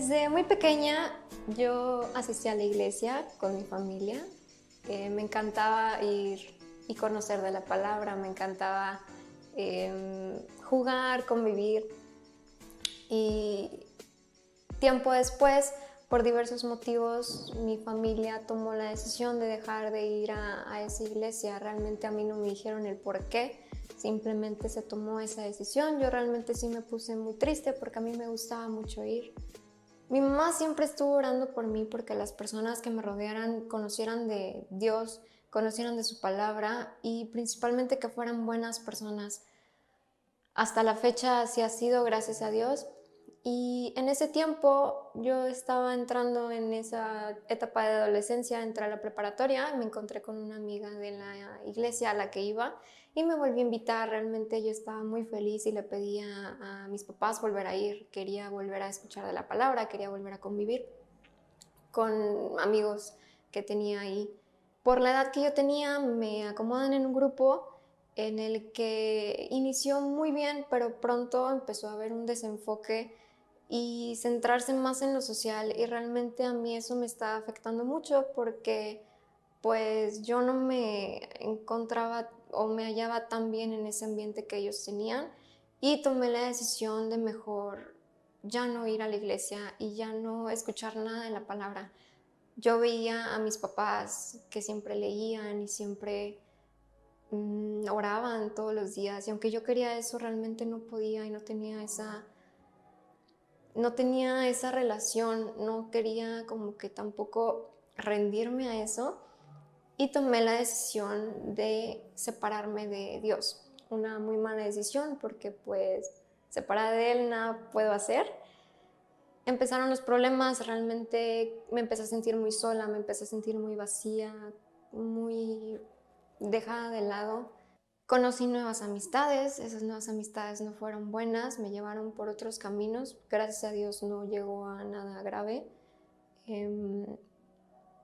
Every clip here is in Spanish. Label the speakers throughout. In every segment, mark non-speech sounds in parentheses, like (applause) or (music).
Speaker 1: Desde muy pequeña yo asistía a la iglesia con mi familia. Eh, me encantaba ir y conocer de la palabra, me encantaba em, jugar, convivir. Y tiempo después, por diversos motivos, mi familia tomó la decisión de dejar de ir a, a esa iglesia. Realmente a mí no me dijeron el por qué simplemente se tomó esa decisión. Yo realmente sí me puse muy triste porque a mí me gustaba mucho ir. Mi mamá siempre estuvo orando por mí porque las personas que me rodearan conocieran de Dios, conocieran de su palabra y principalmente que fueran buenas personas. Hasta la fecha así ha sido, gracias a Dios. Y en ese tiempo yo estaba entrando en esa etapa de adolescencia, entré a la preparatoria, me encontré con una amiga de la iglesia a la que iba y me volví a invitar. Realmente yo estaba muy feliz y le pedía a mis papás volver a ir, quería volver a escuchar de la palabra, quería volver a convivir con amigos que tenía ahí. Por la edad que yo tenía, me acomodan en un grupo en el que inició muy bien, pero pronto empezó a haber un desenfoque y centrarse más en lo social y realmente a mí eso me está afectando mucho porque pues yo no me encontraba o me hallaba tan bien en ese ambiente que ellos tenían y tomé la decisión de mejor ya no ir a la iglesia y ya no escuchar nada de la palabra. Yo veía a mis papás que siempre leían y siempre mm, oraban todos los días y aunque yo quería eso realmente no podía y no tenía esa no tenía esa relación, no quería como que tampoco rendirme a eso y tomé la decisión de separarme de Dios. Una muy mala decisión porque pues separada de Él nada puedo hacer. Empezaron los problemas, realmente me empecé a sentir muy sola, me empecé a sentir muy vacía, muy dejada de lado Conocí nuevas amistades, esas nuevas amistades no fueron buenas, me llevaron por otros caminos, gracias a Dios no llegó a nada grave, em,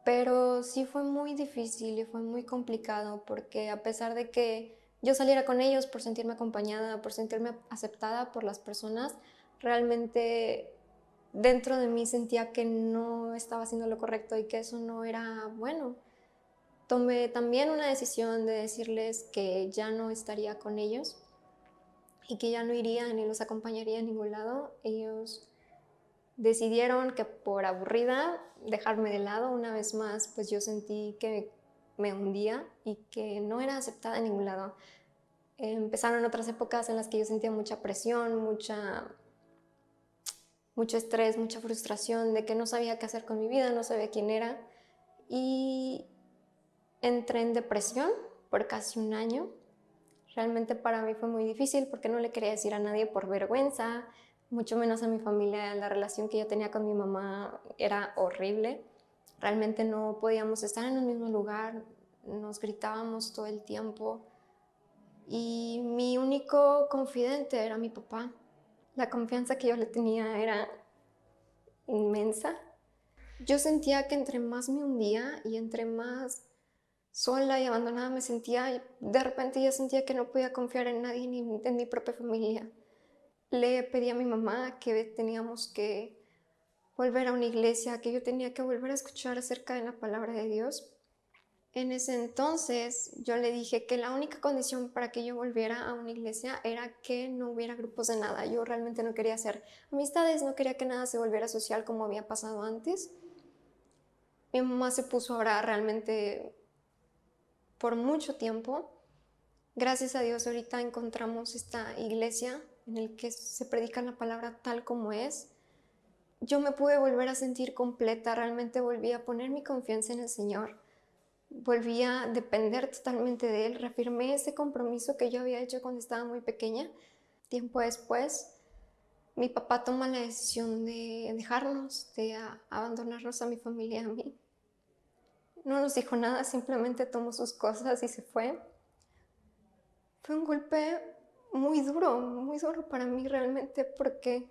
Speaker 1: pero sí fue muy difícil y fue muy complicado porque a pesar de que yo saliera con ellos por sentirme acompañada, por sentirme aceptada por las personas, realmente dentro de mí sentía que no estaba haciendo lo correcto y que eso no era bueno tomé también una decisión de decirles que ya no estaría con ellos y que ya no iría ni los acompañaría a ningún lado. Ellos decidieron que por aburrida dejarme de lado una vez más, pues yo sentí que me hundía y que no era aceptada en ningún lado. Empezaron otras épocas en las que yo sentía mucha presión, mucha mucho estrés, mucha frustración de que no sabía qué hacer con mi vida, no sabía quién era. Y entré en depresión por casi un año. Realmente para mí fue muy difícil porque no le quería decir a nadie por vergüenza, mucho menos a mi familia. La relación que yo tenía con mi mamá era horrible. Realmente no podíamos estar en un mismo lugar, nos gritábamos todo el tiempo. Y mi único confidente era mi papá. La confianza que yo le tenía era inmensa. Yo sentía que entre más me hundía y entre más sola y abandonada me sentía, de repente ya sentía que no podía confiar en nadie ni en mi propia familia. Le pedí a mi mamá que teníamos que volver a una iglesia, que yo tenía que volver a escuchar acerca de la palabra de Dios. En ese entonces yo le dije que la única condición para que yo volviera a una iglesia era que no hubiera grupos de nada. Yo realmente no quería hacer amistades, no quería que nada se volviera social como había pasado antes. Mi mamá se puso a orar realmente por mucho tiempo. Gracias a Dios ahorita encontramos esta iglesia en el que se predica la palabra tal como es. Yo me pude volver a sentir completa, realmente volví a poner mi confianza en el Señor. Volví a depender totalmente de Él, reafirmé ese compromiso que yo había hecho cuando estaba muy pequeña. Tiempo después, mi papá toma la decisión de dejarnos, de abandonarnos a mi familia, a mí. No nos dijo nada, simplemente tomó sus cosas y se fue. Fue un golpe muy duro, muy duro para mí realmente porque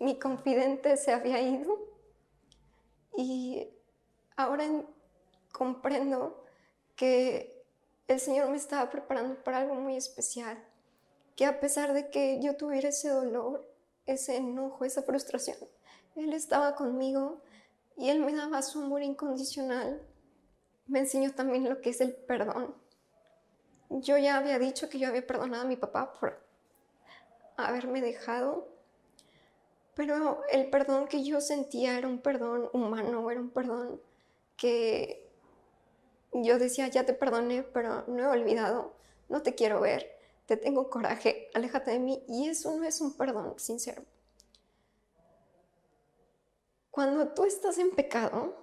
Speaker 1: mi confidente se había ido y ahora comprendo que el Señor me estaba preparando para algo muy especial, que a pesar de que yo tuviera ese dolor, ese enojo, esa frustración, Él estaba conmigo y Él me daba su amor incondicional. Me enseñó también lo que es el perdón. Yo ya había dicho que yo había perdonado a mi papá por haberme dejado, pero el perdón que yo sentía era un perdón humano, era un perdón que yo decía, ya te perdoné, pero no he olvidado, no te quiero ver, te tengo coraje, aléjate de mí. Y eso no es un perdón sincero. Cuando tú estás en pecado,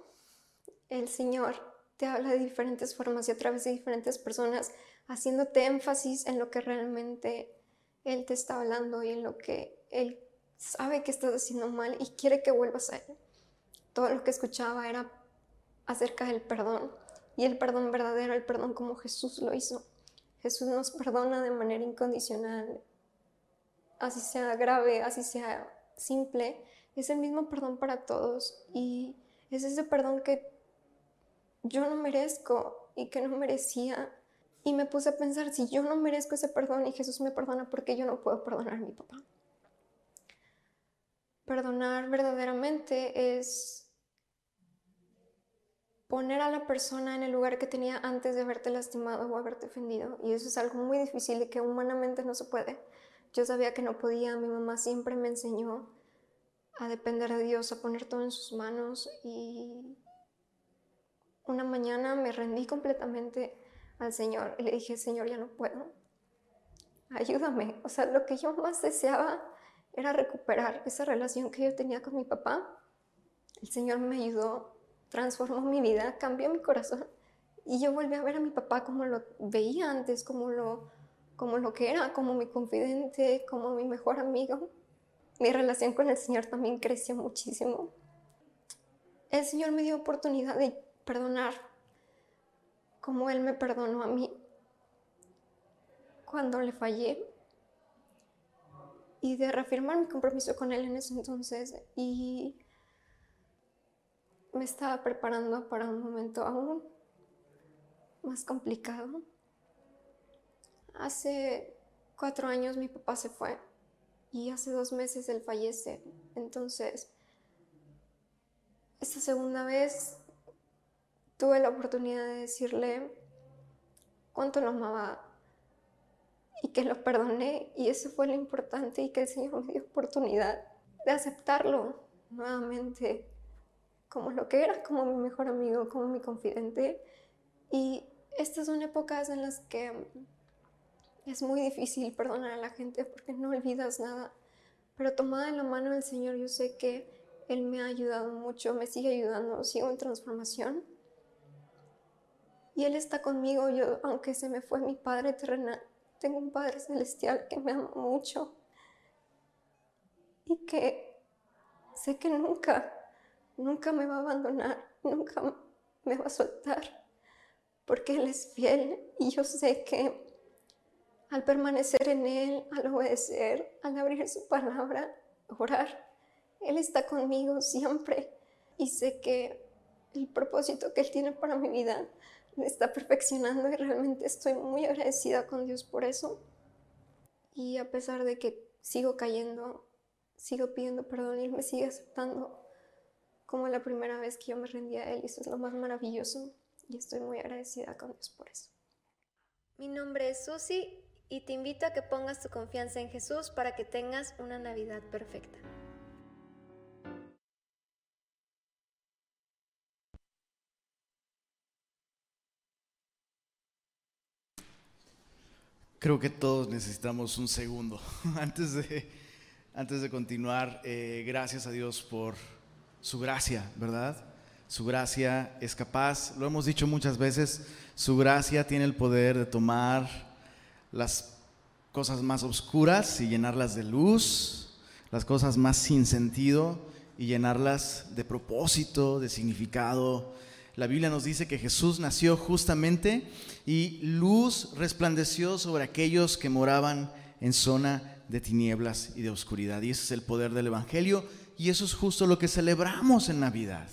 Speaker 1: el Señor te habla de diferentes formas y a través de diferentes personas, haciéndote énfasis en lo que realmente Él te está hablando y en lo que Él sabe que estás haciendo mal y quiere que vuelvas a Él. Todo lo que escuchaba era acerca del perdón y el perdón verdadero, el perdón como Jesús lo hizo. Jesús nos perdona de manera incondicional, así sea grave, así sea simple, es el mismo perdón para todos y es ese perdón que yo no merezco y que no merecía. Y me puse a pensar, si yo no merezco ese perdón y Jesús me perdona, ¿por qué yo no puedo perdonar a mi papá? Perdonar verdaderamente es poner a la persona en el lugar que tenía antes de haberte lastimado o haberte ofendido. Y eso es algo muy difícil y que humanamente no se puede. Yo sabía que no podía, mi mamá siempre me enseñó a depender de Dios, a poner todo en sus manos y una mañana me rendí completamente al Señor y le dije, Señor, ya no puedo, ayúdame. O sea, lo que yo más deseaba era recuperar esa relación que yo tenía con mi papá. El Señor me ayudó, transformó mi vida, cambió mi corazón y yo volví a ver a mi papá como lo veía antes, como lo, como lo que era, como mi confidente, como mi mejor amigo mi relación con el Señor también creció muchísimo. El Señor me dio oportunidad de perdonar como Él me perdonó a mí cuando le fallé y de reafirmar mi compromiso con Él en ese entonces y me estaba preparando para un momento aún más complicado. Hace cuatro años mi papá se fue y hace dos meses él fallece. Entonces, esta segunda vez tuve la oportunidad de decirle cuánto lo amaba y que lo perdoné y eso fue lo importante y que el Señor me dio oportunidad de aceptarlo nuevamente como lo que era, como mi mejor amigo, como mi confidente. Y estas son épocas en las que es muy difícil perdonar a la gente porque no olvidas nada. Pero tomada en la mano del Señor, yo sé que Él me ha ayudado mucho, me sigue ayudando, sigo en transformación. Y Él está conmigo, yo, aunque se me fue mi Padre terrenal, tengo un Padre celestial que me ama mucho y que sé que nunca, nunca me va a abandonar, nunca me va a soltar, porque Él es fiel y yo sé que al permanecer en Él, al obedecer, al abrir su palabra, orar. Él está conmigo siempre y sé que el propósito que Él tiene para mi vida me está perfeccionando y realmente estoy muy agradecida con Dios por eso. Y a pesar de que sigo cayendo, sigo pidiendo perdón y Él me sigue aceptando como la primera vez que yo me rendí a Él y eso es lo más maravilloso y estoy muy agradecida con Dios por eso.
Speaker 2: Mi nombre es Susi y te invito a que pongas tu confianza en Jesús para que tengas una Navidad perfecta.
Speaker 3: Creo que todos necesitamos un segundo. (laughs) Antes de, antes de continuar, eh, gracias a Dios por su gracia, ¿verdad? Su gracia es capaz, lo hemos dicho muchas veces, su gracia tiene el poder de tomar las cosas más oscuras y llenarlas de luz, las cosas más sin sentido y llenarlas de propósito, de significado. La Biblia nos dice que Jesús nació justamente y luz resplandeció sobre aquellos que moraban en zona de tinieblas y de oscuridad. Y ese es el poder del Evangelio y eso es justo lo que celebramos en Navidad.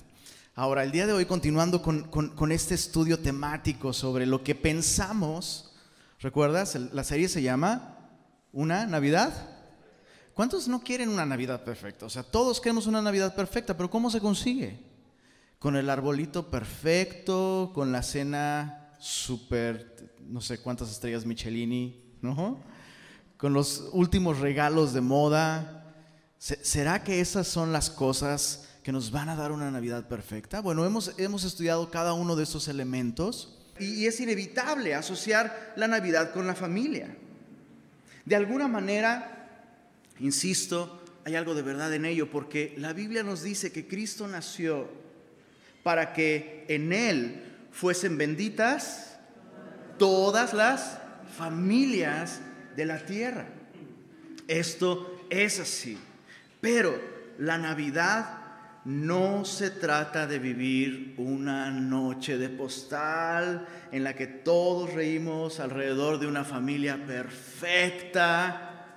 Speaker 3: Ahora, el día de hoy, continuando con, con este estudio temático sobre lo que pensamos ¿Recuerdas? La serie se llama Una Navidad ¿Cuántos no quieren una Navidad perfecta? O sea, todos queremos una Navidad perfecta, pero ¿cómo se consigue? Con el arbolito perfecto, con la cena súper, no sé cuántas estrellas Michelini, ¿no? Con los últimos regalos de moda. ¿Será que esas son las cosas que nos van a dar una Navidad perfecta? Bueno, hemos, hemos estudiado cada uno de esos elementos y es inevitable asociar la Navidad con la familia. De alguna manera, Insisto, hay algo de verdad en ello, porque la Biblia nos dice que Cristo nació para que en Él fuesen benditas todas las familias de la tierra. Esto es así. Pero la Navidad no se trata de vivir una noche de postal en la que todos reímos alrededor de una familia perfecta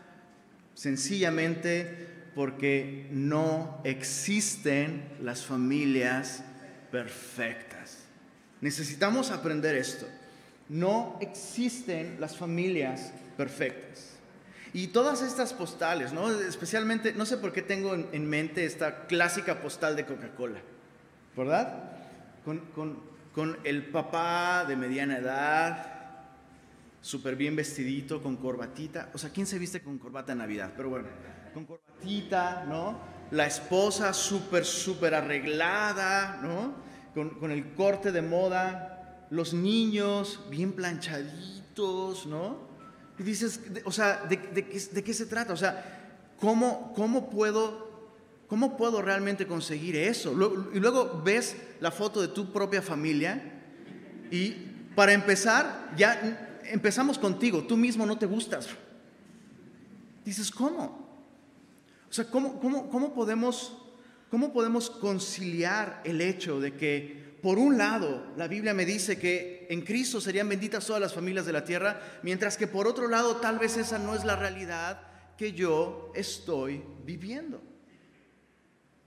Speaker 3: sencillamente porque no existen las familias perfectas. Necesitamos aprender esto. No existen las familias perfectas. Y todas estas postales, ¿no? especialmente, no sé por qué tengo en mente esta clásica postal de Coca-Cola, ¿verdad? Con, con, con el papá de mediana edad, súper bien vestidito, con corbatita. O sea, ¿quién se viste con corbata en Navidad? Pero bueno, con corbatita, ¿no? La esposa súper, súper arreglada, ¿no? Con, el corte de moda. Los niños bien planchaditos, ¿no? Y dices, o sea, ¿de, qué, se trata? O sea, ¿cómo, cómo puedo ¿Cómo puedo realmente conseguir eso? Y luego ves la foto de tu propia familia y para empezar, ya empezamos contigo, tú mismo no te gustas. Dices, ¿cómo? O sea, ¿cómo, cómo, podemos, ¿cómo podemos conciliar el hecho de que, por un lado, la Biblia me dice que en Cristo serían benditas todas las familias de la tierra, mientras que por otro lado, tal vez esa no es la realidad que yo estoy viviendo?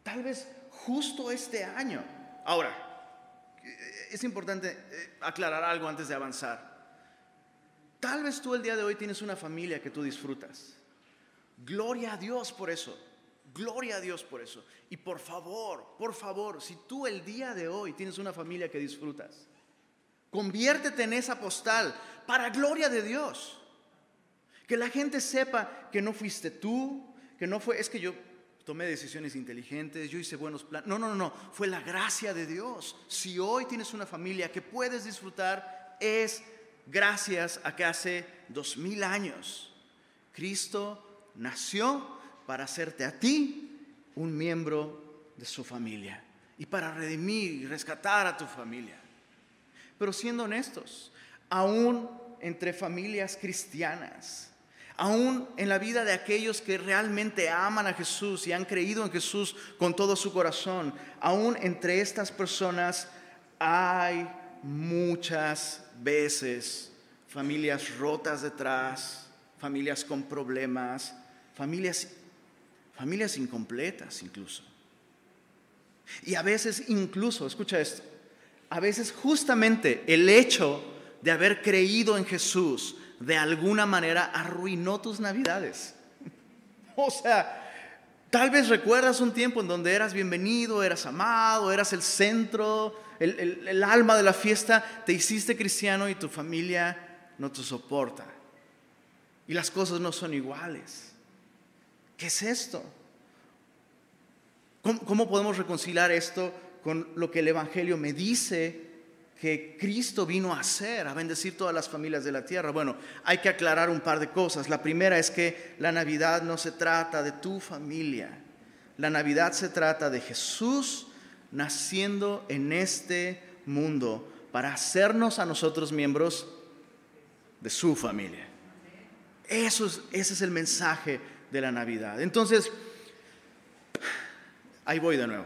Speaker 3: Tal vez justo este año. Ahora, es importante eh, aclarar algo antes de avanzar. Tal vez tú el día de hoy tienes una familia que tú disfrutas. Gloria a Dios por eso. Gloria a Dios por eso. Y por favor, por favor, si tú el día de hoy tienes una familia que disfrutas, conviértete en esa postal para gloria de Dios. Que la gente sepa que no fuiste tú, que no fue, es que yo tomé decisiones inteligentes, yo hice buenos planes. No, no, no, no, fue la gracia de Dios. Si hoy tienes una familia que puedes disfrutar, es gracias a que hace dos mil años Cristo nació para hacerte a ti un miembro de su familia y para redimir y rescatar a tu familia. Pero siendo honestos, aún entre familias cristianas, aún en la vida de aquellos que realmente aman a Jesús y han creído en Jesús con todo su corazón, aún entre estas personas hay muchas veces familias rotas detrás, familias con problemas, familias, familias incompletas incluso. Y a veces incluso, escucha esto, a veces justamente el hecho de haber creído en Jesús de alguna manera arruinó tus navidades. (laughs) O sea, Tal vez recuerdas un tiempo en donde eras bienvenido, eras amado, eras el centro, el, alma de la fiesta, te hiciste cristiano y tu familia no te soporta. Y las cosas no son iguales. ¿Qué es esto? ¿Cómo, ¿Cómo, podemos reconciliar esto con lo que el Evangelio me dice que Cristo vino a hacer, a bendecir todas las familias de la tierra? Bueno, hay que aclarar un par de cosas. La primera es que la Navidad no se trata de tu familia. La Navidad se trata de Jesús naciendo en este mundo para hacernos a nosotros miembros de su familia. Eso es, ese es el mensaje de la Navidad. Entonces, ahí voy de nuevo.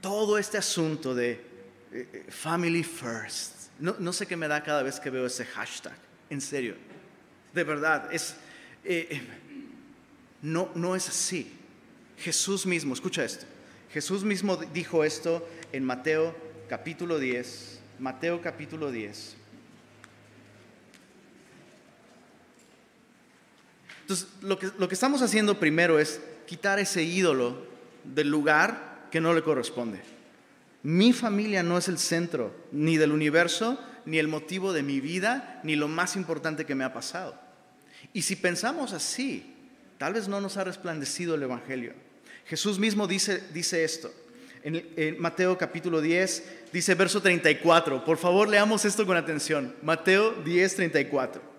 Speaker 3: Todo este asunto de eh, eh, family first. No, sé qué me da cada vez que veo ese hashtag. En serio. De verdad. Es, eh, no, no es así. Jesús mismo, escucha esto. Jesús mismo dijo esto en Mateo capítulo 10. Mateo capítulo 10. Entonces, lo que, lo que estamos haciendo primero es quitar ese ídolo del lugar que no le corresponde. Mi familia no es el centro ni del universo, ni el motivo de mi vida, ni lo más importante que me ha pasado. Y si pensamos así, tal vez no nos ha resplandecido el Evangelio. Jesús mismo dice, dice esto. En, Mateo capítulo 10, dice verso 34. Por favor, leamos esto con atención. Mateo 10, 34.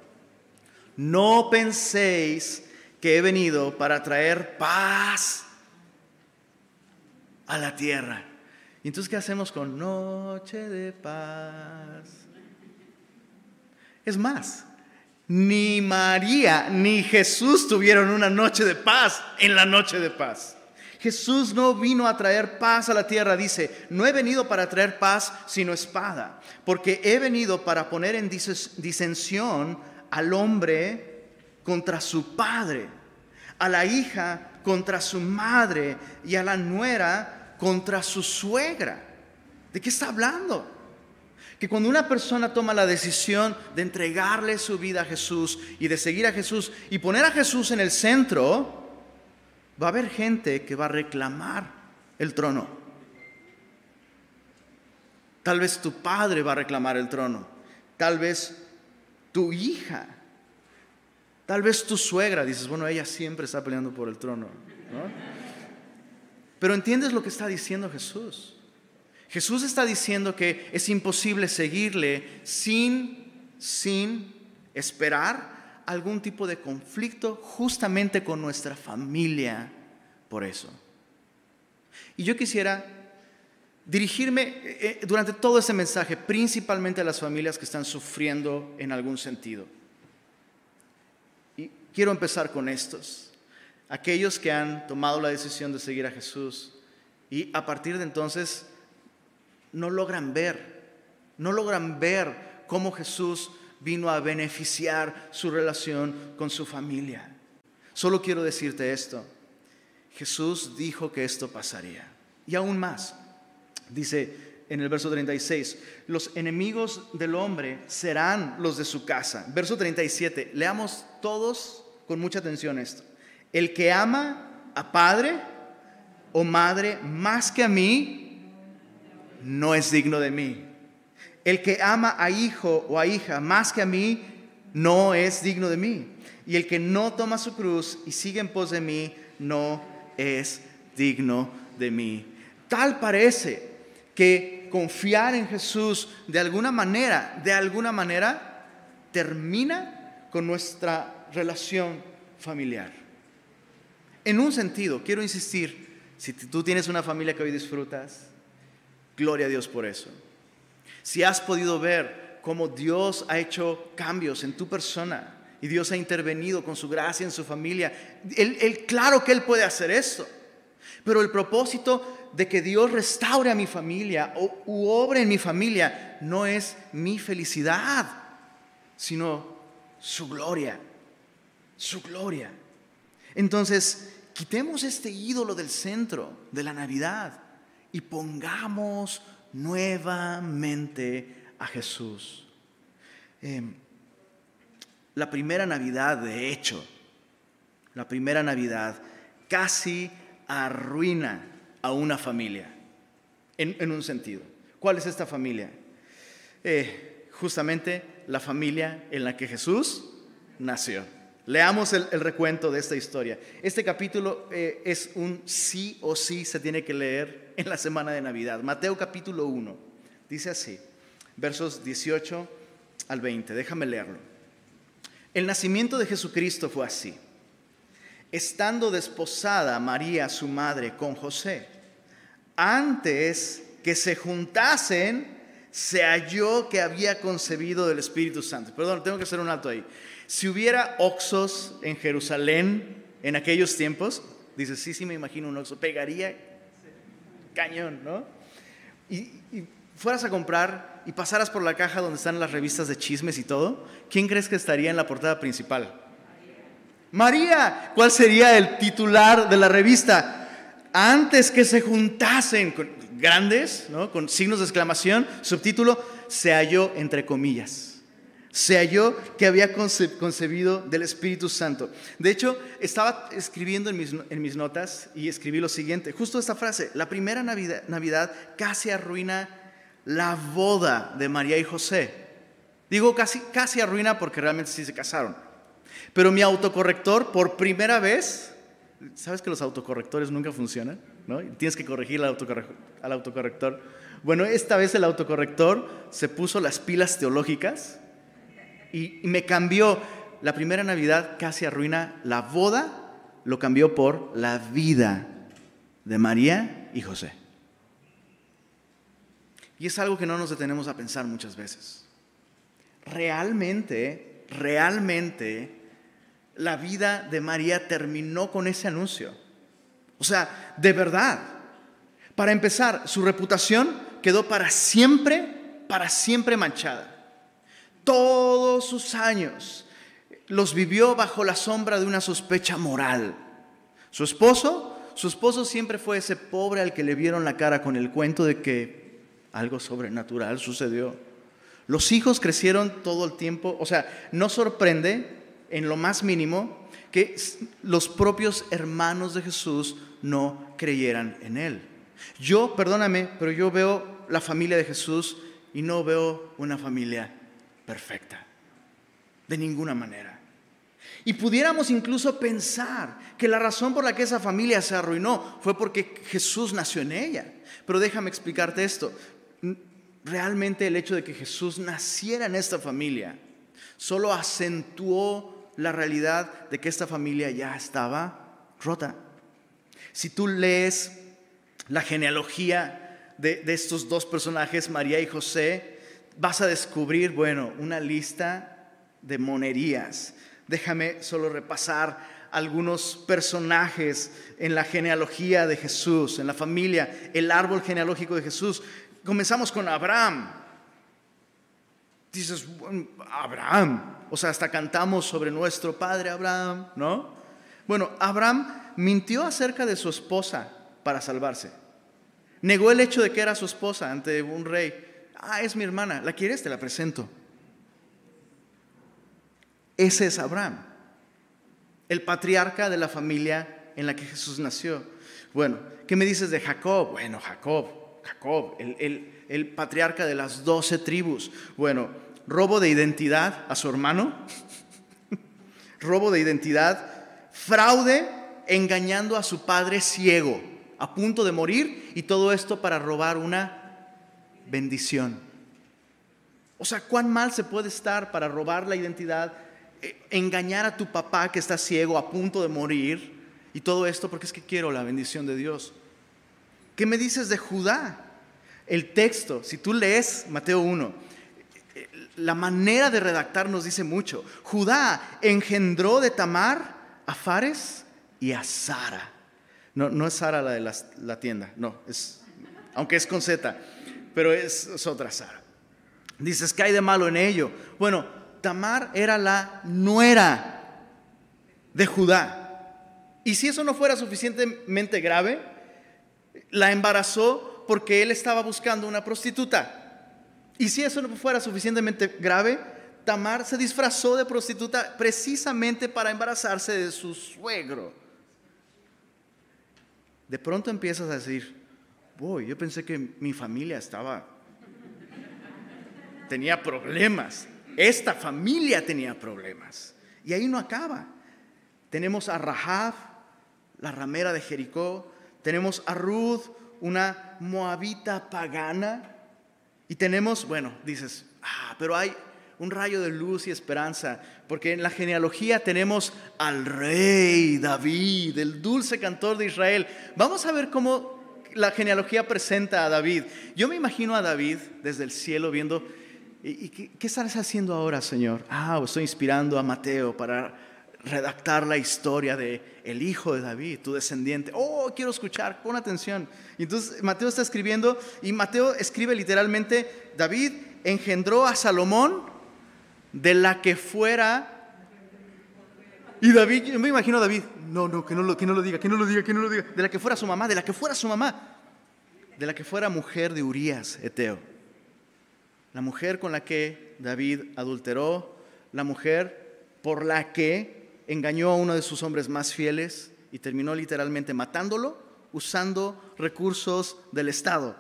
Speaker 3: No penséis que he venido para traer paz a la tierra. ¿Y entonces qué hacemos con noche de paz? Es más, ni María ni Jesús tuvieron una noche de paz en la noche de paz. Jesús no vino a traer paz a la tierra, dice, no he venido para traer paz sino espada, porque he venido para poner en disensión al hombre contra su padre, a la hija contra su madre y a la nuera contra su suegra. ¿De qué está hablando? Que cuando una persona toma la decisión de entregarle su vida a Jesús y de seguir a Jesús y poner a Jesús en el centro, va a haber gente que va a reclamar el trono. Tal vez tu padre va a reclamar el trono. Tal vez tu hija. Tal vez tu suegra. Dices, bueno, ella siempre está peleando por el trono. Pero entiendes lo que está diciendo Jesús. Jesús está diciendo que es imposible seguirle sin, sin esperar algún tipo de conflicto justamente con nuestra familia por eso. Y yo quisiera dirigirme eh, eh, durante todo ese mensaje principalmente a las familias que están sufriendo en algún sentido. Y quiero empezar con estos. Aquellos que han tomado la decisión de seguir a Jesús y a partir de entonces no logran ver, no logran ver cómo Jesús vino a beneficiar su relación con su familia. Solo quiero decirte esto. Jesús dijo que esto pasaría. Y aún más, dice en el verso 36, los enemigos del hombre serán los de su casa. Verso 37, leamos todos con mucha atención esto. El que ama a padre o madre más que a mí, no es digno de mí. El que ama a hijo o a hija más que a mí, no es digno de mí. Y el que no toma su cruz y sigue en pos de mí, no es digno de mí. Tal parece que confiar en Jesús de alguna manera, de alguna manera, termina con nuestra relación familiar. En un sentido, quiero insistir, si tú tienes una familia que hoy disfrutas, gloria a Dios por eso si has podido ver cómo Dios ha hecho cambios en tu persona y Dios ha intervenido con su gracia en su familia, él, claro que Él puede hacer eso. Pero el propósito de que Dios restaure a mi familia o u obre en mi familia no es mi felicidad, sino su gloria, su gloria. Entonces, quitemos este ídolo del centro de la Navidad y pongamos nuevamente a Jesús. Em, la primera Navidad, de hecho, la primera Navidad casi arruina a una familia, en, un sentido. ¿Cuál es esta familia? Eh, justamente la familia en la que Jesús nació. Leamos el, recuento de esta historia. Este capítulo eh, es un sí o sí se tiene que leer en la semana de Navidad. Mateo capítulo 1. Dice así, versos 18 al 20. Déjame leerlo. El nacimiento de Jesucristo fue así. Estando desposada María, su madre, con José, antes que se juntasen, se halló que había concebido del Espíritu Santo. Perdón, tengo que hacer un alto ahí. Si hubiera oxos en Jerusalén en aquellos tiempos, dice, sí, sí me imagino un oxo, pegaría cañón, ¿no? Y, fueras a comprar y pasaras por la caja donde están las revistas de chismes y todo, ¿quién crees que estaría en la portada principal? María. ¿Cuál sería el titular de la revista? Antes que se juntasen, con grandes, ¿no? con signos de exclamación, subtítulo, se halló entre comillas se halló que había concebido del Espíritu Santo. De hecho, estaba escribiendo en mis, en mis, notas y escribí lo siguiente, justo esta frase, la primera Navidad, Navidad casi arruina la boda de María y José. Digo casi, casi arruina porque realmente sí se casaron. Pero mi autocorrector, por primera vez, ¿sabes que los autocorrectores nunca funcionan? ¿no? Tienes que corregir al autocorrector. Bueno, esta vez el autocorrector se puso las pilas teológicas y, me cambió. La primera Navidad casi arruina la boda, lo cambió por la vida de María y José. Y es algo que no nos detenemos a pensar muchas veces. Realmente, realmente, la vida de María terminó con ese anuncio. O sea, de verdad. Para empezar, su reputación quedó para siempre, para siempre manchada. Todos sus años los vivió bajo la sombra de una sospecha moral. Su esposo, su esposo siempre fue ese pobre al que le vieron la cara con el cuento de que algo sobrenatural sucedió. Los hijos crecieron todo el tiempo, o sea, no sorprende en lo más mínimo que los propios hermanos de Jesús no creyeran en él. Yo, perdóname, pero yo veo la familia de Jesús y no veo una familia perfecta. De ninguna manera. Y pudiéramos incluso pensar que la razón por la que esa familia se arruinó fue porque Jesús nació en ella. Pero déjame explicarte esto. Realmente el hecho de que Jesús naciera en esta familia solo acentuó la realidad de que esta familia ya estaba rota. Si tú lees la genealogía de, estos dos personajes, María y José, vas a descubrir, bueno, una lista de monerías. Déjame solo repasar algunos personajes en la genealogía de Jesús, en la familia, el árbol genealógico de Jesús. Comenzamos con Abraham. Dices, Abraham, o sea, hasta cantamos sobre nuestro padre Abraham, ¿no? Bueno, Abraham mintió acerca de su esposa para salvarse. Negó el hecho de que era su esposa ante un rey. Ah, es mi hermana, ¿la quieres? Te la presento. Ese es Abraham, el patriarca de la familia en la que Jesús nació. Bueno, ¿qué me dices de Jacob? Bueno, Jacob, Jacob, el, el patriarca de las doce tribus. Bueno, robo de identidad a su hermano, robo de identidad, fraude engañando a su padre ciego, a punto de morir, y todo esto para robar una bendición. O sea, ¿cuán mal se puede estar para robar la identidad, eh, engañar a tu papá que está ciego, a punto de morir, y todo esto porque es que quiero la bendición de Dios? ¿Qué me dices de Judá? El texto, si tú lees Mateo 1, eh, la manera de redactar nos dice mucho. Judá engendró de Tamar a Fares y a Sara. No, no es Sara la de la, tienda, no, es, aunque es con Z, pero es, es otra Sara. Dices, ¿qué hay de malo en ello? Bueno, Tamar era la nuera de Judá. Y si eso no fuera suficientemente grave, la embarazó porque él estaba buscando una prostituta. Y si eso no fuera suficientemente grave, Tamar se disfrazó de prostituta precisamente para embarazarse de su suegro de pronto empiezas a decir, voy, yo pensé que mi familia estaba, tenía problemas, esta familia tenía problemas. Y ahí no acaba. Tenemos a Rahab, la ramera de Jericó, tenemos a Ruth, una moabita pagana, y tenemos, bueno, dices, ah, pero hay un rayo de luz y esperanza, porque en la genealogía tenemos al rey David, el dulce cantor de Israel. Vamos a ver cómo la genealogía presenta a David. Yo me imagino a David desde el cielo viendo, ¿y, qué, estás haciendo ahora, Señor? Ah, estoy inspirando a Mateo para redactar la historia de el hijo de David, tu descendiente. Oh, quiero escuchar, pon atención. Y entonces Mateo está escribiendo y Mateo escribe literalmente, David engendró a Salomón de la que fuera... Y David, yo me imagino a David, no, no, que no, lo, que no lo diga, que no lo diga, que no lo diga, de la que fuera su mamá, de la que fuera su mamá, de la que fuera mujer de Urias, Eteo. la mujer con la que David adulteró, la mujer por la que engañó a uno de sus hombres más fieles y terminó literalmente matándolo usando recursos del Estado.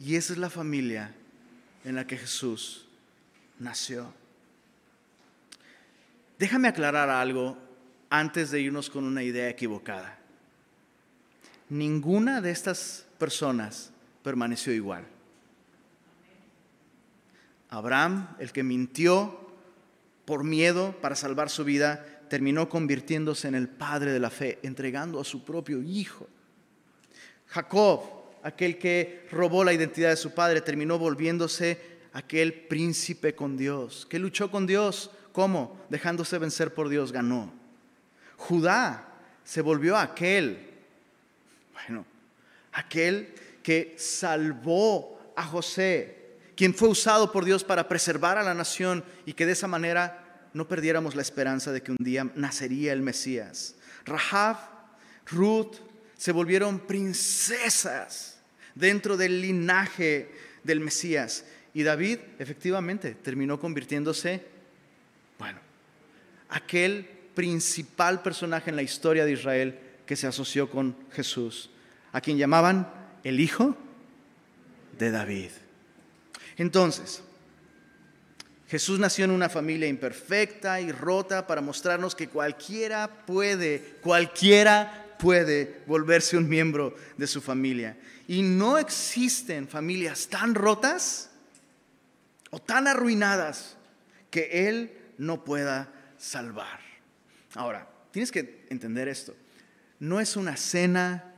Speaker 3: Y esa es la familia en la que Jesús nació. Déjame aclarar algo antes de irnos con una idea equivocada. Ninguna de estas personas permaneció igual. Abraham, el que mintió por miedo para salvar su vida, terminó convirtiéndose en el padre de la fe, entregando a su propio hijo. Jacob, aquel que robó la identidad de su padre, terminó volviéndose aquel príncipe con Dios, que luchó con Dios. ¿Cómo? Dejándose vencer por Dios, ganó. Judá se volvió aquel, bueno, aquel que salvó a José, quien fue usado por Dios para preservar a la nación y que de esa manera no perdiéramos la esperanza de que un día nacería el Mesías. Rahab, Ruth se volvieron princesas dentro del linaje del Mesías. Y David efectivamente terminó convirtiéndose, bueno, aquel principal personaje en la historia de Israel que se asoció con Jesús, a quien llamaban el hijo de David. Entonces, Jesús nació en una familia imperfecta y rota para mostrarnos que cualquiera puede, cualquiera puede volverse un miembro de su familia. Y no existen familias tan rotas o tan arruinadas que Él no pueda salvar. Ahora, tienes que entender esto. No es una cena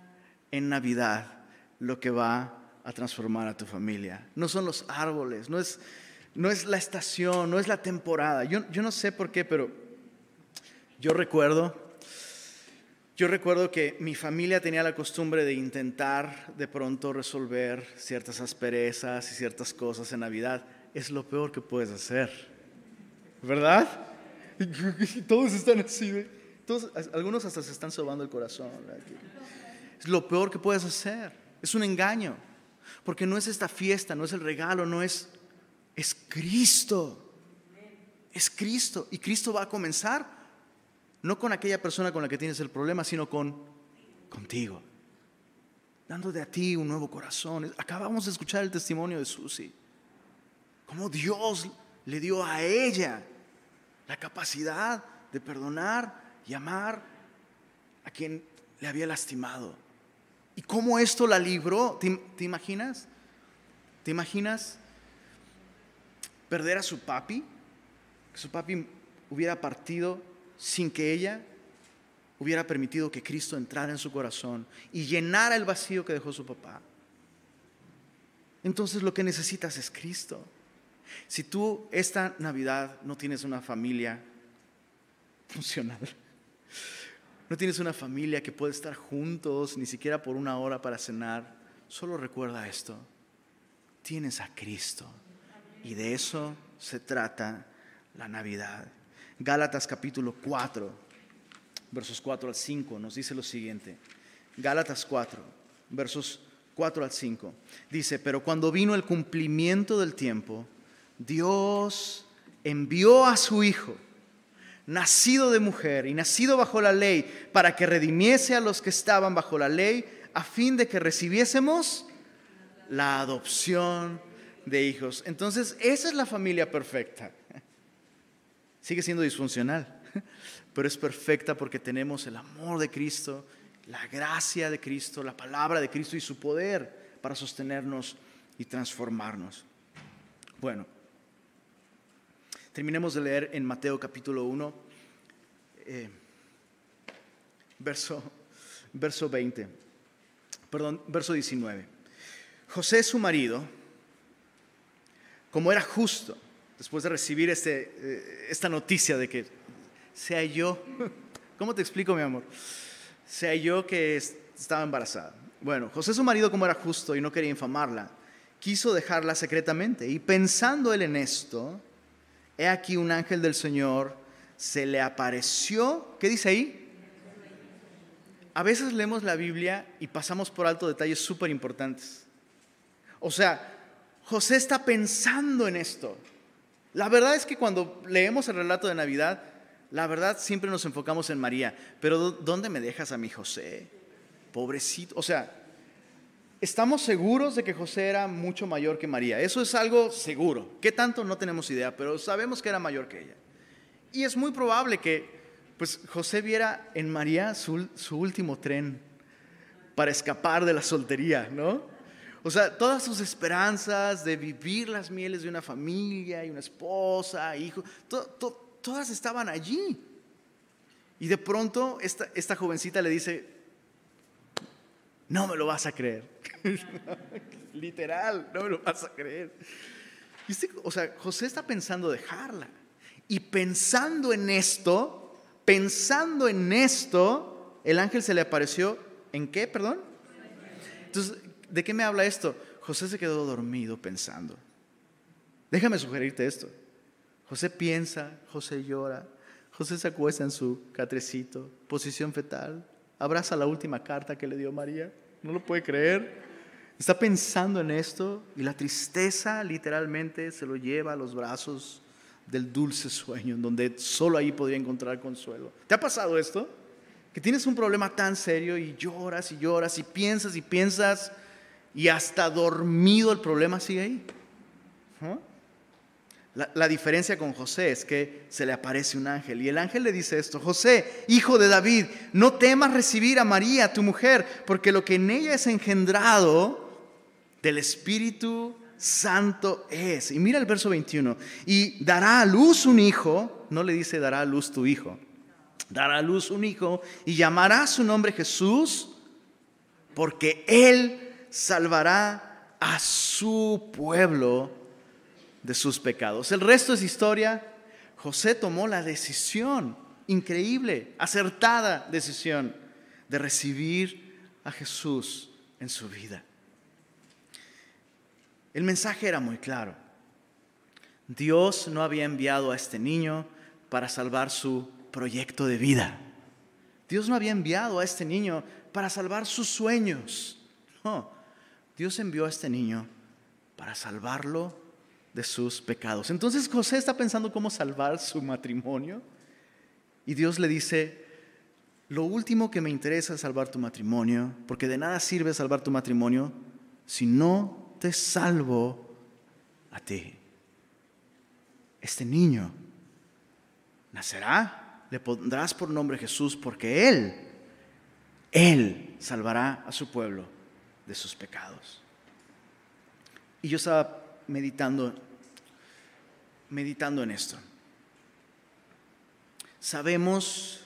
Speaker 3: en Navidad lo que va a transformar a tu familia. No son los árboles, no es, no es la estación, no es la temporada. Yo, yo no sé por qué, pero yo recuerdo, yo recuerdo que mi familia tenía la costumbre de intentar de pronto resolver ciertas asperezas y ciertas cosas en Navidad. Es lo peor que puedes hacer, ¿verdad? (laughs) Todos están así, Todos, algunos hasta se están sobando el corazón. Es lo peor que puedes hacer. Es un engaño. Porque no es esta fiesta, no es el regalo, no es... Es Cristo. Es Cristo. Y Cristo va a comenzar no con aquella persona con la que tienes el problema, sino con contigo. Dándote a ti un nuevo corazón. Acabamos de escuchar el testimonio de Susi. Cómo Dios le dio a ella la capacidad de perdonar y amar a quien le había lastimado. ¿Y cómo esto la libró? ¿Te, imaginas? ¿Te imaginas perder a su papi? Que su papi hubiera partido sin que ella hubiera permitido que Cristo entrara en su corazón y llenara el vacío que dejó su papá. Entonces lo que necesitas es Cristo. Si tú esta Navidad no tienes una familia funcional, no tienes una familia que puede estar juntos ni siquiera por una hora para cenar, solo recuerda esto. Tienes a Cristo. Y de eso se trata la Navidad. Gálatas capítulo 4, versos 4 al 5, nos dice lo siguiente. Gálatas 4, versos 4 al 5. Dice, pero cuando vino el cumplimiento del tiempo, Dios envió a su Hijo nacido de mujer y nacido bajo la ley, para que redimiese a los que estaban bajo la ley, a fin de que recibiésemos la adopción de hijos. Entonces, esa es la familia perfecta. Sigue siendo disfuncional, pero es perfecta porque tenemos el amor de Cristo, la gracia de Cristo, la palabra de Cristo y su poder para sostenernos y transformarnos. Bueno, Terminemos de leer en Mateo capítulo 1, eh, verso, verso 20, perdón, verso 19. José, su marido, como era justo, después de recibir este, eh, esta noticia de que sea yo, (laughs) ¿cómo te explico, mi amor? Sea yo que estaba embarazada. Bueno, José, su marido, como era justo y no quería infamarla, quiso dejarla secretamente. Y pensando él en esto, he aquí un ángel del Señor se le apareció. ¿Qué dice ahí? A veces leemos la Biblia y pasamos por alto detalles súper importantes. O sea, José está pensando en esto. La verdad es que cuando leemos el relato de Navidad, la verdad siempre nos enfocamos en María, pero ¿dónde me dejas a mi José? Pobrecito, o sea, estamos seguros de que José era mucho mayor que María, eso es algo seguro. ¿Qué tanto? No tenemos idea, pero sabemos que era mayor que ella. Y es muy probable que pues, José viera en María su, último tren para escapar de la soltería, ¿no? O sea, todas sus esperanzas de vivir las mieles de una familia y una esposa, hijo, todas estaban allí. Y de pronto esta jovencita le dice, no me lo vas a creer. (laughs) Literal, no me lo vas a creer. o sea, José está pensando dejarla. Y pensando en esto, pensando en esto, el ángel se le apareció en qué, perdón? Entonces, ¿De qué me habla esto? José se quedó dormido pensando. Déjame sugerirte esto. José piensa, José llora, José se acuesta en su catrecito, posición fetal, abraza la última carta que le dio María, no lo puede creer. Está pensando en esto y la tristeza literalmente se lo lleva a los brazos del dulce sueño, en donde solo ahí podría encontrar consuelo. ¿Te ha pasado esto? Que tienes un problema tan serio y lloras y lloras y piensas y piensas y hasta dormido el problema sigue ahí. La, diferencia con José es que se le aparece un ángel y el ángel le dice esto, José, hijo de David, no temas recibir a María, tu mujer, porque lo que en ella es engendrado del Espíritu Santo es. Y mira el verso 21, y dará a luz un hijo, no le dice dará a luz tu hijo, dará a luz un hijo y llamará su nombre Jesús, porque él salvará a su pueblo de sus pecados. El resto es historia. José tomó la decisión, increíble, acertada decisión, de recibir a Jesús en su vida. El mensaje era muy claro. Dios no había enviado a este niño para salvar su proyecto de vida. Dios no había enviado a este niño para salvar sus sueños. No, Dios envió a este niño para salvarlo de sus pecados. Entonces José está pensando cómo salvar su matrimonio y Dios le dice, lo último que me interesa es salvar tu matrimonio, porque de nada sirve salvar tu matrimonio si no te salvo a ti. Este niño nacerá, le pondrás por nombre Jesús, porque Él, Él salvará a su pueblo de sus pecados. Y yo estaba meditando, meditando en esto. Sabemos,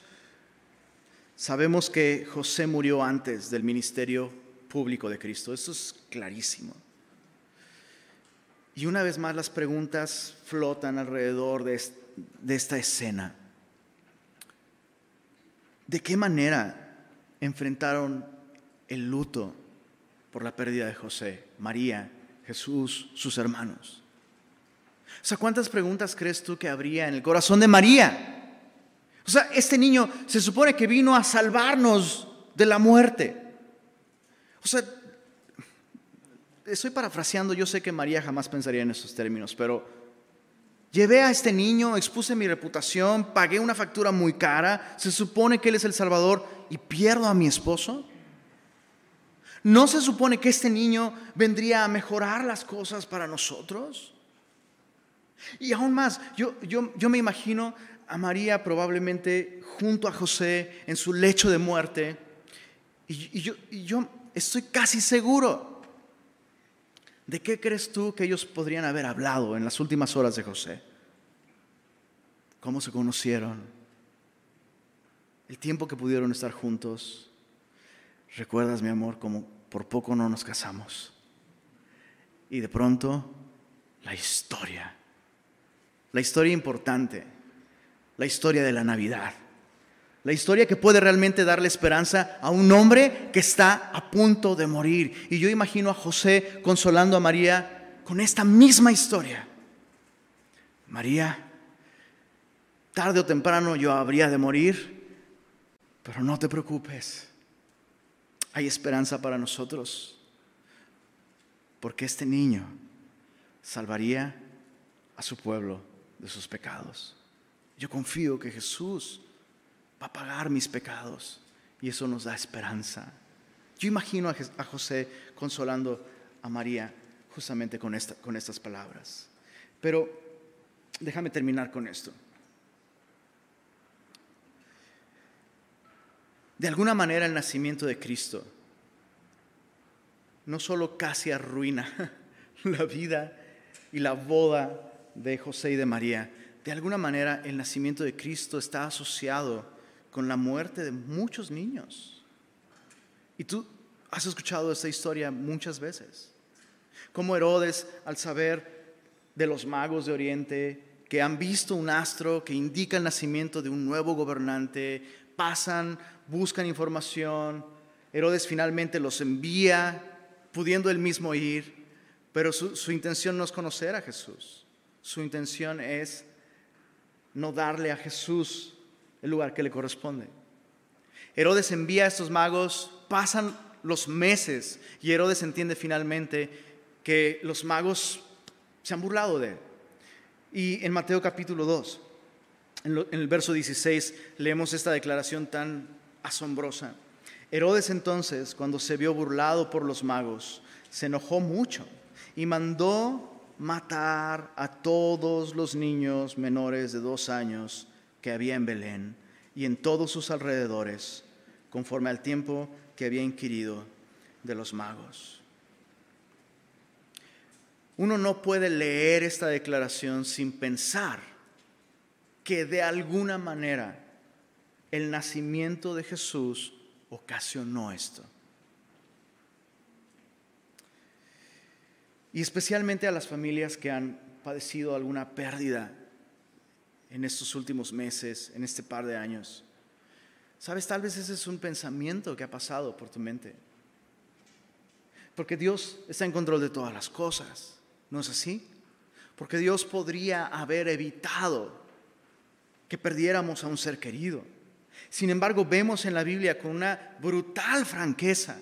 Speaker 3: sabemos que José murió antes del ministerio público de Cristo. Eso es clarísimo. Y una vez más las preguntas flotan alrededor de, de esta escena. ¿De qué manera enfrentaron el luto por la pérdida de José, María, Jesús, sus hermanos. O sea, ¿cuántas preguntas crees tú que habría en el corazón de María? O sea, este niño se supone que vino a salvarnos de la muerte. O sea, estoy parafraseando, yo sé que María jamás pensaría en esos términos, pero llevé a este niño, expuse mi reputación, pagué una factura muy cara, se supone que él es el Salvador y pierdo a mi esposo. ¿No se supone que este niño vendría a mejorar las cosas para nosotros? Y aún más, yo, me imagino a María probablemente junto a José en su lecho de muerte. Y, yo, y yo estoy casi seguro. ¿De qué crees tú que ellos podrían haber hablado en las últimas horas de José? ¿Cómo se conocieron? El tiempo que pudieron estar juntos recuerdas, mi amor, como por poco no nos casamos. Y de pronto, la historia, la historia importante, la historia de la Navidad, la historia que puede realmente darle esperanza a un hombre que está a punto de morir. Y yo imagino a José consolando a María con esta misma historia. María, tarde o temprano yo habría de morir, pero no te preocupes hay esperanza para nosotros. porque este niño salvaría a su pueblo de sus pecados. Yo confío que Jesús va a pagar mis pecados y eso nos da esperanza. Yo imagino a José consolando a María justamente con, esta, con estas palabras. Pero déjame terminar con esto. De alguna manera el nacimiento de Cristo no solo casi arruina (laughs) la vida y la boda de José y de María, de alguna manera el nacimiento de Cristo está asociado con la muerte de muchos niños. Y tú has escuchado esta historia muchas veces. Como Herodes, al saber de los magos de Oriente, que han visto un astro que indica el nacimiento de un nuevo gobernante, pasan, buscan información, Herodes finalmente los envía, pudiendo él mismo ir, pero su, intención no es conocer a Jesús, su intención es no darle a Jesús el lugar que le corresponde. Herodes envía a estos magos, pasan los meses y Herodes entiende finalmente que los magos se han burlado de él. Y en Mateo capítulo 2, en, el verso 16, leemos esta declaración tan asombrosa. Herodes entonces, cuando se vio burlado por los magos, se enojó mucho y mandó matar a todos los niños menores de dos años que había en Belén y en todos sus alrededores, conforme al tiempo que había inquirido de los magos. Uno no puede leer esta declaración sin pensar que de alguna manera el nacimiento de Jesús ocasionó esto. Y especialmente a las familias que han padecido alguna pérdida en estos últimos meses, en este par de años. Sabes, tal vez ese es un pensamiento que ha pasado por tu mente. Porque Dios está en control de todas las cosas, ¿no es así? Porque Dios podría haber evitado que perdiéramos a un ser querido. Sin embargo, vemos en la Biblia con una brutal franqueza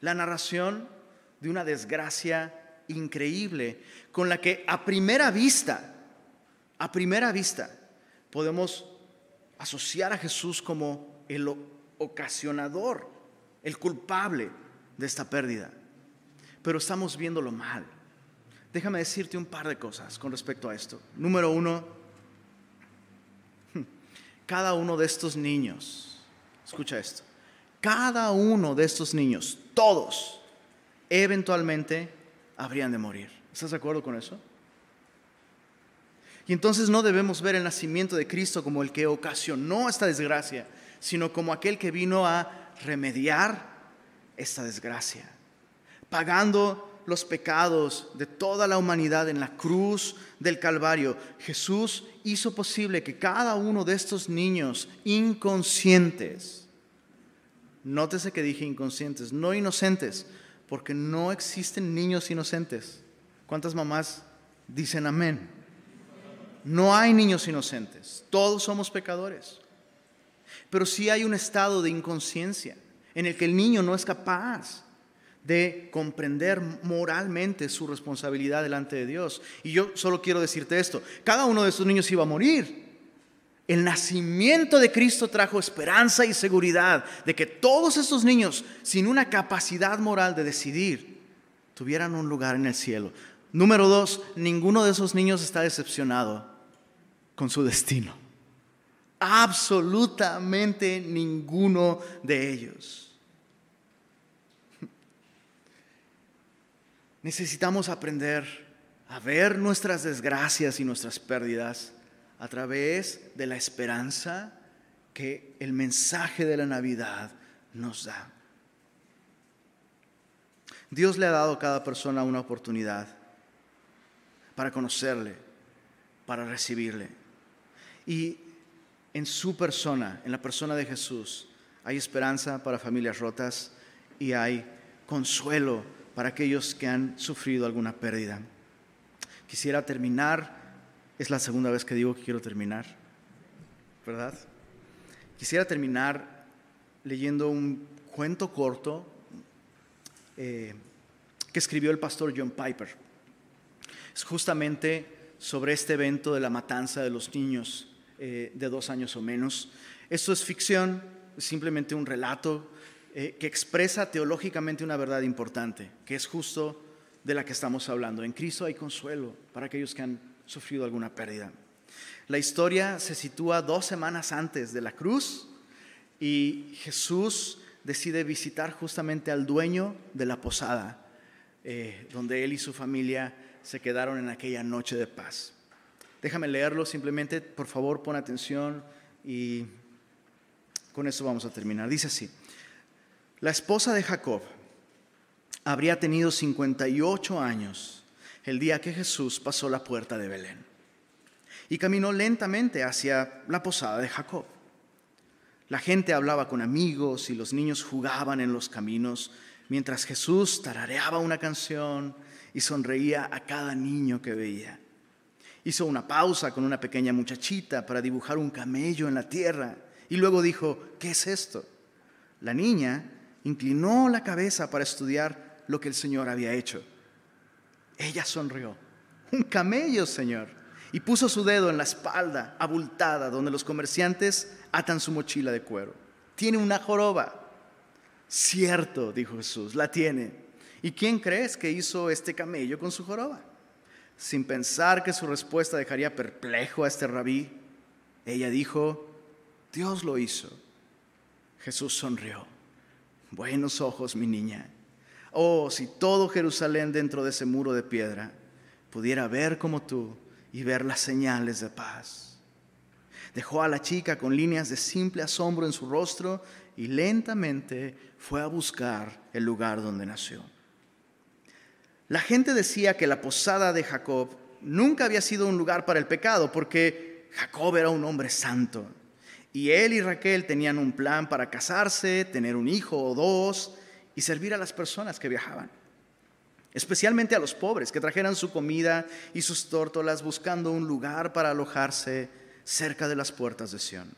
Speaker 3: la narración de una desgracia increíble con la que a primera vista, a primera vista, podemos asociar a Jesús como el ocasionador, el culpable de esta pérdida. Pero estamos viéndolo mal. Déjame decirte un par de cosas con respecto a esto. Número uno, cada uno de estos niños, escucha esto, cada uno de estos niños, todos, eventualmente habrían de morir. ¿Estás de acuerdo con eso? Y entonces no debemos ver el nacimiento de Cristo como el que ocasionó esta desgracia, sino como aquel que vino a remediar esta desgracia, pagando los pecados de toda la humanidad en la cruz del Calvario. Jesús hizo posible que cada uno de estos niños inconscientes, nótese que dije inconscientes, no inocentes, porque no existen niños inocentes. ¿Cuántas mamás dicen amén? No hay niños inocentes, todos somos pecadores. Pero sí hay un estado de inconsciencia en el que el niño no es capaz de comprender moralmente su responsabilidad delante de Dios. Y yo solo quiero decirte esto, cada uno de estos niños iba a morir. El nacimiento de Cristo trajo esperanza y seguridad de que todos estos niños, sin una capacidad moral de decidir, tuvieran un lugar en el cielo. Número dos, ninguno de esos niños está decepcionado con su destino. Absolutamente ninguno de ellos. Necesitamos aprender a ver nuestras desgracias y nuestras pérdidas a través de la esperanza que el mensaje de la Navidad nos da. Dios le ha dado a cada persona una oportunidad para conocerle, para recibirle. Y en su persona, en la persona de Jesús, hay esperanza para familias rotas y hay consuelo para aquellos que han sufrido alguna pérdida. Quisiera terminar es la segunda vez que digo que quiero terminar, ¿verdad? Quisiera terminar leyendo un cuento corto eh, que escribió el pastor John Piper. Es justamente sobre este evento de la matanza de los niños eh, de dos años o menos. Esto es ficción, es simplemente un relato eh, que expresa teológicamente una verdad importante, que es justo de la que estamos hablando. En Cristo hay consuelo para aquellos que han sufrido alguna pérdida. La historia se sitúa dos semanas antes de la cruz y Jesús decide visitar justamente al dueño de la posada, eh, donde él y su familia se quedaron en aquella noche de paz. Déjame leerlo, simplemente, por favor, pon atención y con eso vamos a terminar. Dice así, la esposa de Jacob habría tenido 58 años el día que Jesús pasó la puerta de Belén y caminó lentamente hacia la posada de Jacob. La gente hablaba con amigos y los niños jugaban en los caminos mientras Jesús tarareaba una canción y sonreía a cada niño que veía. Hizo una pausa con una pequeña muchachita para dibujar un camello en la tierra y luego dijo, ¿qué es esto? La niña inclinó la cabeza para estudiar lo que el Señor había hecho. Ella sonrió. Un camello, Señor. Y puso su dedo en la espalda abultada donde los comerciantes atan su mochila de cuero. Tiene una joroba. Cierto, dijo Jesús, la tiene. ¿Y quién crees que hizo este camello con su joroba? Sin pensar que su respuesta dejaría perplejo a este rabí, ella dijo, Dios lo hizo. Jesús sonrió. Buenos ojos, mi niña. Oh, si todo Jerusalén dentro de ese muro de piedra pudiera ver como tú y ver las señales de paz. Dejó a la chica con líneas de simple asombro en su rostro y lentamente fue a buscar el lugar donde nació. La gente decía que la posada de Jacob nunca había sido un lugar para el pecado porque Jacob era un hombre santo. Y él y Raquel tenían un plan para casarse, tener un hijo o dos y servir a las personas que viajaban. Especialmente a los pobres que trajeran su comida y sus tórtolas buscando un lugar para alojarse cerca de las puertas de Sión.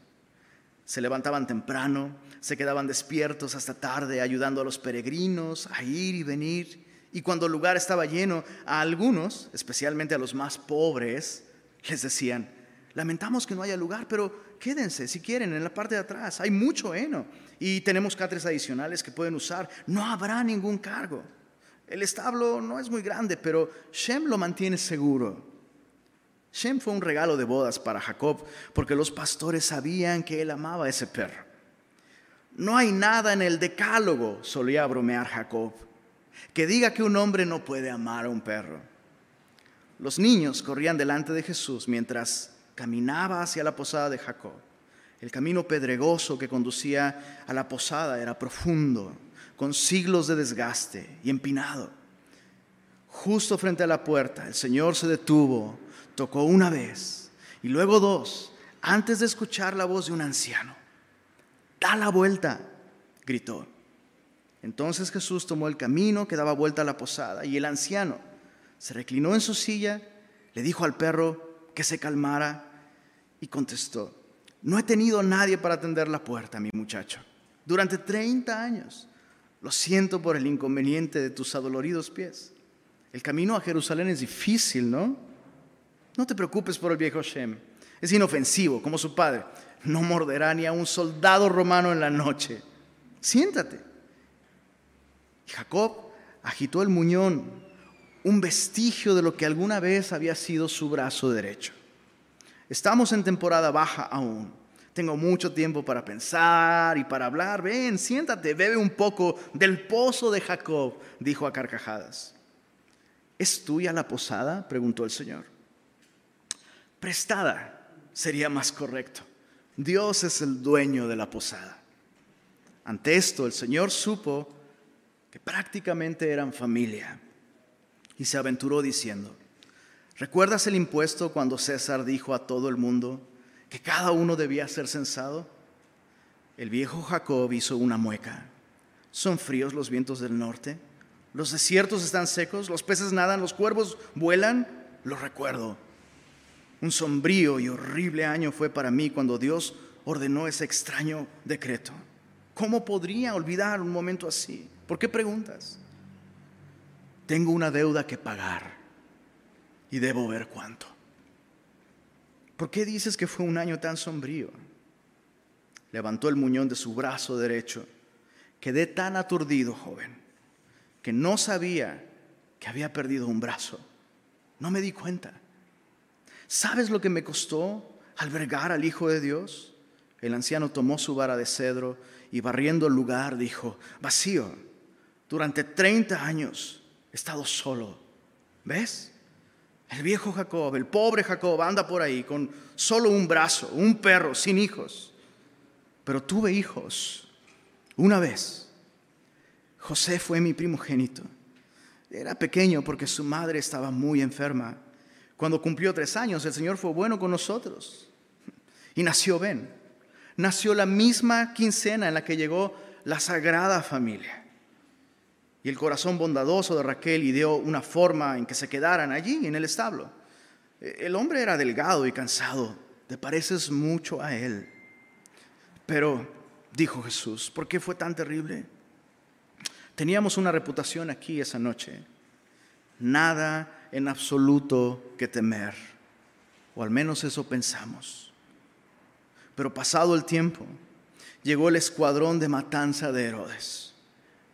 Speaker 3: Se levantaban temprano, se quedaban despiertos hasta tarde ayudando a los peregrinos a ir y venir. Y cuando el lugar estaba lleno, a algunos, especialmente a los más pobres, les decían, lamentamos que no haya lugar, pero quédense si quieren en la parte de atrás. Hay mucho heno y tenemos catres adicionales que pueden usar. No habrá ningún cargo. El establo no es muy grande, pero Shem lo mantiene seguro. Shem fue un regalo de bodas para Jacob porque los pastores sabían que él amaba a ese perro. No hay nada en el decálogo, solía bromear Jacob, que diga que un hombre no puede amar a un perro. Los niños corrían delante de Jesús mientras caminaba hacia la posada de Jacob. El camino pedregoso que conducía a la posada era profundo, con siglos de desgaste y empinado. Justo frente a la puerta, el Señor se detuvo Tocó una vez y luego dos, antes de escuchar la voz de un anciano. Da la vuelta, gritó. Entonces Jesús tomó el camino que daba vuelta a la posada y el anciano se reclinó en su silla, le dijo al perro que se calmara y contestó, no he tenido nadie para atender la puerta, mi muchacho, durante 30 años. Lo siento por el inconveniente de tus adoloridos pies. El camino a Jerusalén es difícil, ¿no? No te preocupes por el viejo Shem. Es inofensivo, como su padre. No morderá ni a un soldado romano en la noche. Siéntate. Jacob agitó el muñón, un vestigio de lo que alguna vez había sido su brazo derecho. Estamos en temporada baja aún. Tengo mucho tiempo para pensar y para hablar. Ven, siéntate, bebe un poco del pozo de Jacob, dijo a carcajadas. ¿Es tuya la posada? preguntó el Señor prestada sería más correcto. Dios es el dueño de la posada. Ante esto, el Señor supo que prácticamente eran familia y se aventuró diciendo, ¿recuerdas el impuesto cuando César dijo a todo el mundo que cada uno debía ser censado? El viejo Jacob hizo una mueca. ¿Son fríos los vientos del norte? ¿Los desiertos están secos? ¿Los peces nadan? ¿Los cuervos vuelan? Lo recuerdo un sombrío y horrible año fue para mí cuando Dios ordenó ese extraño decreto. ¿Cómo podría olvidar un momento así? ¿Por qué preguntas? tengo una deuda que pagar y debo ver cuánto. ¿Por qué dices que fue un año tan sombrío? Levantó el muñón de su brazo derecho. Quedé tan aturdido, joven, que no sabía que había perdido un brazo. No me di cuenta. ¿Sabes lo que me costó albergar al Hijo de Dios? El anciano tomó su vara de cedro y barriendo el lugar dijo, vacío, durante 30 años he estado solo. ¿Ves? El viejo Jacob, el pobre Jacob anda por ahí con solo un brazo, un perro, sin hijos. Pero tuve hijos una vez. José fue mi primogénito. Era pequeño porque su madre estaba muy enferma. Cuando cumplió tres años, el Señor fue bueno con nosotros. Y nació Ben. Nació la misma quincena en la que llegó la sagrada familia. Y el corazón bondadoso de Raquel ideó una forma en que se quedaran allí, en el establo. El hombre era delgado y cansado. Te pareces mucho a él. Pero, dijo Jesús, ¿por qué fue tan terrible? Teníamos una reputación aquí esa noche. Nada en absoluto que temer. O al menos eso pensamos. Pero pasado el tiempo, llegó el escuadrón de matanza de Herodes.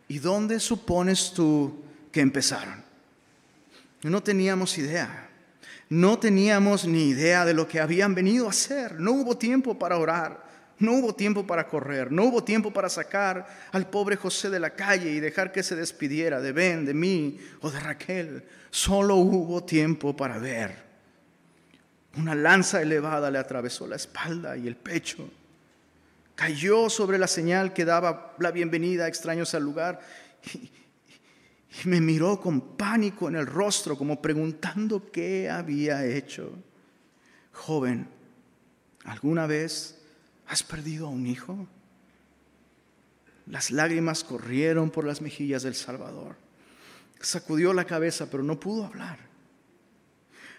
Speaker 3: ¿Y dónde supones tú que empezaron? No teníamos idea. No teníamos ni idea de lo que habían venido a hacer. No hubo tiempo para orar. No hubo tiempo para correr, no hubo tiempo para sacar al pobre José de la calle y dejar que se despidiera de Ben, de mí o de Raquel. Solo hubo tiempo para ver. Una lanza elevada le atravesó la espalda y el pecho. Cayó sobre la señal que daba la bienvenida a extraños al lugar y, y me miró con pánico en el rostro, como preguntando qué había hecho. Joven, ¿alguna vez ¿Has perdido a un hijo? Las lágrimas corrieron por las mejillas del Salvador. Sacudió la cabeza, pero no pudo hablar.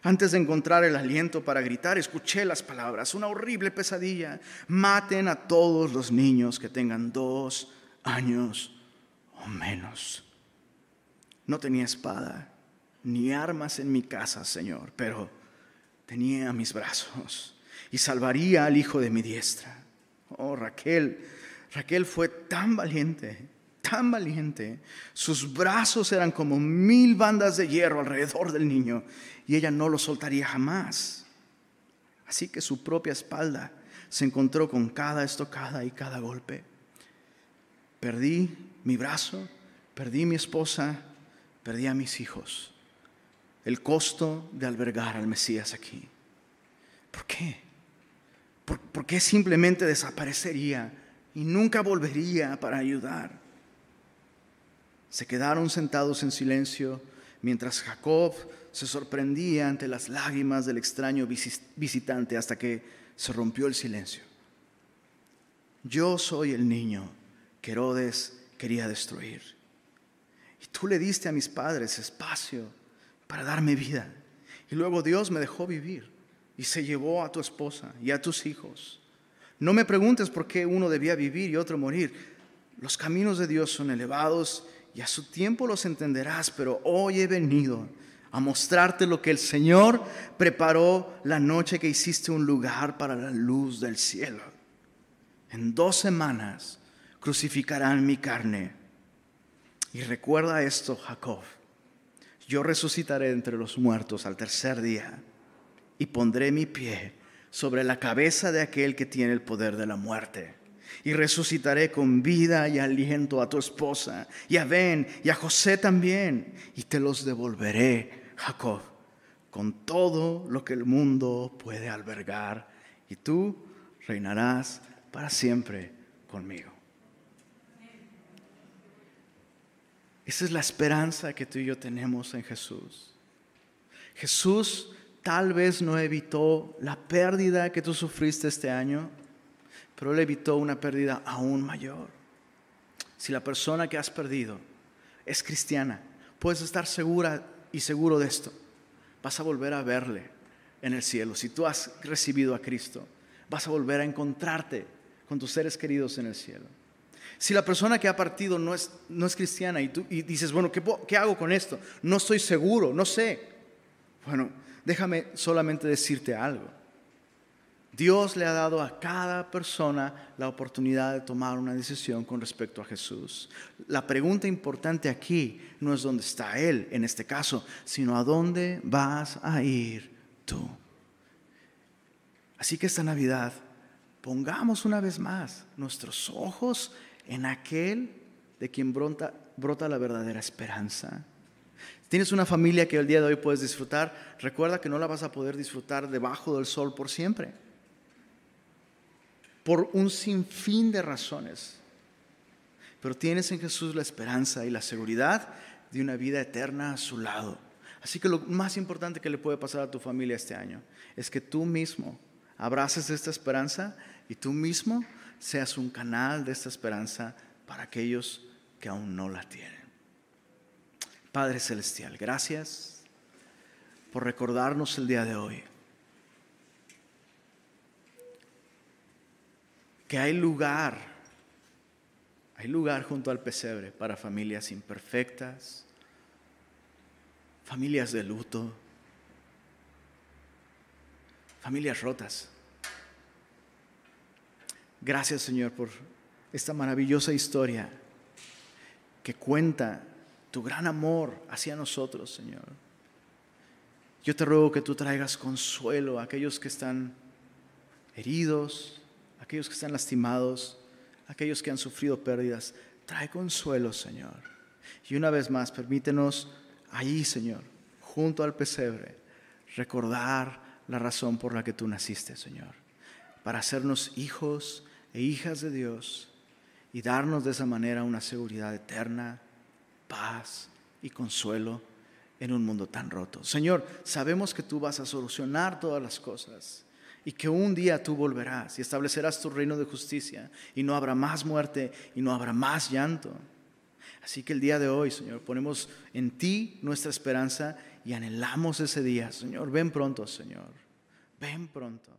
Speaker 3: Antes de encontrar el aliento para gritar, escuché las palabras, una horrible pesadilla. Maten a todos los niños que tengan dos años o menos. No tenía espada ni armas en mi casa, Señor, pero tenía mis brazos y salvaría al hijo de mi diestra. Oh, Raquel, Raquel fue tan valiente, tan valiente. Sus brazos eran como mil bandas de hierro alrededor del niño y ella no lo soltaría jamás. Así que su propia espalda se encontró con cada estocada y cada golpe. Perdí mi brazo, perdí mi esposa, perdí a mis hijos. El costo de albergar al Mesías aquí. ¿Por qué? ¿Por, qué simplemente desaparecería y nunca volvería para ayudar? Se quedaron sentados en silencio mientras Jacob se sorprendía ante las lágrimas del extraño visitante hasta que se rompió el silencio. Yo soy el niño que Herodes quería destruir. Y tú le diste a mis padres espacio para darme vida. Y luego Dios me dejó vivir y se llevó a tu esposa y a tus hijos. No me preguntes por qué uno debía vivir y otro morir. Los caminos de Dios son elevados y a su tiempo los entenderás, pero hoy he venido a mostrarte lo que el Señor preparó la noche que hiciste un lugar para la luz del cielo. En dos semanas crucificarán mi carne. Y recuerda esto, Jacob. Yo resucitaré entre los muertos al tercer día y pondré mi pie sobre la cabeza de aquel que tiene el poder de la muerte. Y resucitaré con vida y aliento a tu esposa, y a Ben, y a José también, y te los devolveré, Jacob, con todo lo que el mundo puede albergar, y tú reinarás para siempre conmigo. Esa es la esperanza que tú y yo tenemos en Jesús. Jesús tal vez no evitó la pérdida que tú sufriste este año, pero él evitó una pérdida aún mayor. Si la persona que has perdido es cristiana, puedes estar segura y seguro de esto. Vas a volver a verle en el cielo. Si tú has recibido a Cristo, vas a volver a encontrarte con tus seres queridos en el cielo. Si la persona que ha partido no es, no es cristiana y tú y dices, bueno, ¿qué, ¿qué hago con esto? No estoy seguro, no sé. Bueno, déjame solamente decirte algo. Dios le ha dado a cada persona la oportunidad de tomar una decisión con respecto a Jesús. La pregunta importante aquí no es dónde está Él en este caso, sino a dónde vas a ir tú. Así que esta Navidad pongamos una vez más nuestros ojos en aquel de quien brota, la verdadera esperanza. Tienes una familia que el día de hoy puedes disfrutar, recuerda que no la vas a poder disfrutar debajo del sol por siempre por un sinfín de razones. Pero tienes en Jesús la esperanza y la seguridad de una vida eterna a su lado. Así que lo más importante que le puede pasar a tu familia este año es que tú mismo abraces esta esperanza y tú mismo seas un canal de esta esperanza para aquellos que aún no la tienen. Padre Celestial, gracias por recordarnos el día de hoy que hay lugar, hay lugar junto al pesebre para familias imperfectas, familias de luto, familias rotas. Gracias Señor por esta maravillosa historia que cuenta tu gran amor hacia nosotros, Señor. Yo te ruego que tú traigas consuelo a aquellos que están heridos, aquellos que están lastimados, aquellos que han sufrido pérdidas. Trae consuelo, Señor. Y una vez más, permítenos allí, Señor, junto al pesebre, recordar la razón por la que tú naciste, Señor, para hacernos hijos e hijas de Dios y darnos de esa manera una seguridad eterna, paz y consuelo en un mundo tan roto. Señor, sabemos que tú vas a solucionar todas las cosas y que un día tú volverás y establecerás tu reino de justicia y no habrá más muerte y no habrá más llanto. Así que el día de hoy, Señor, ponemos en ti nuestra esperanza y anhelamos ese día. Señor, ven pronto, Señor. Ven pronto.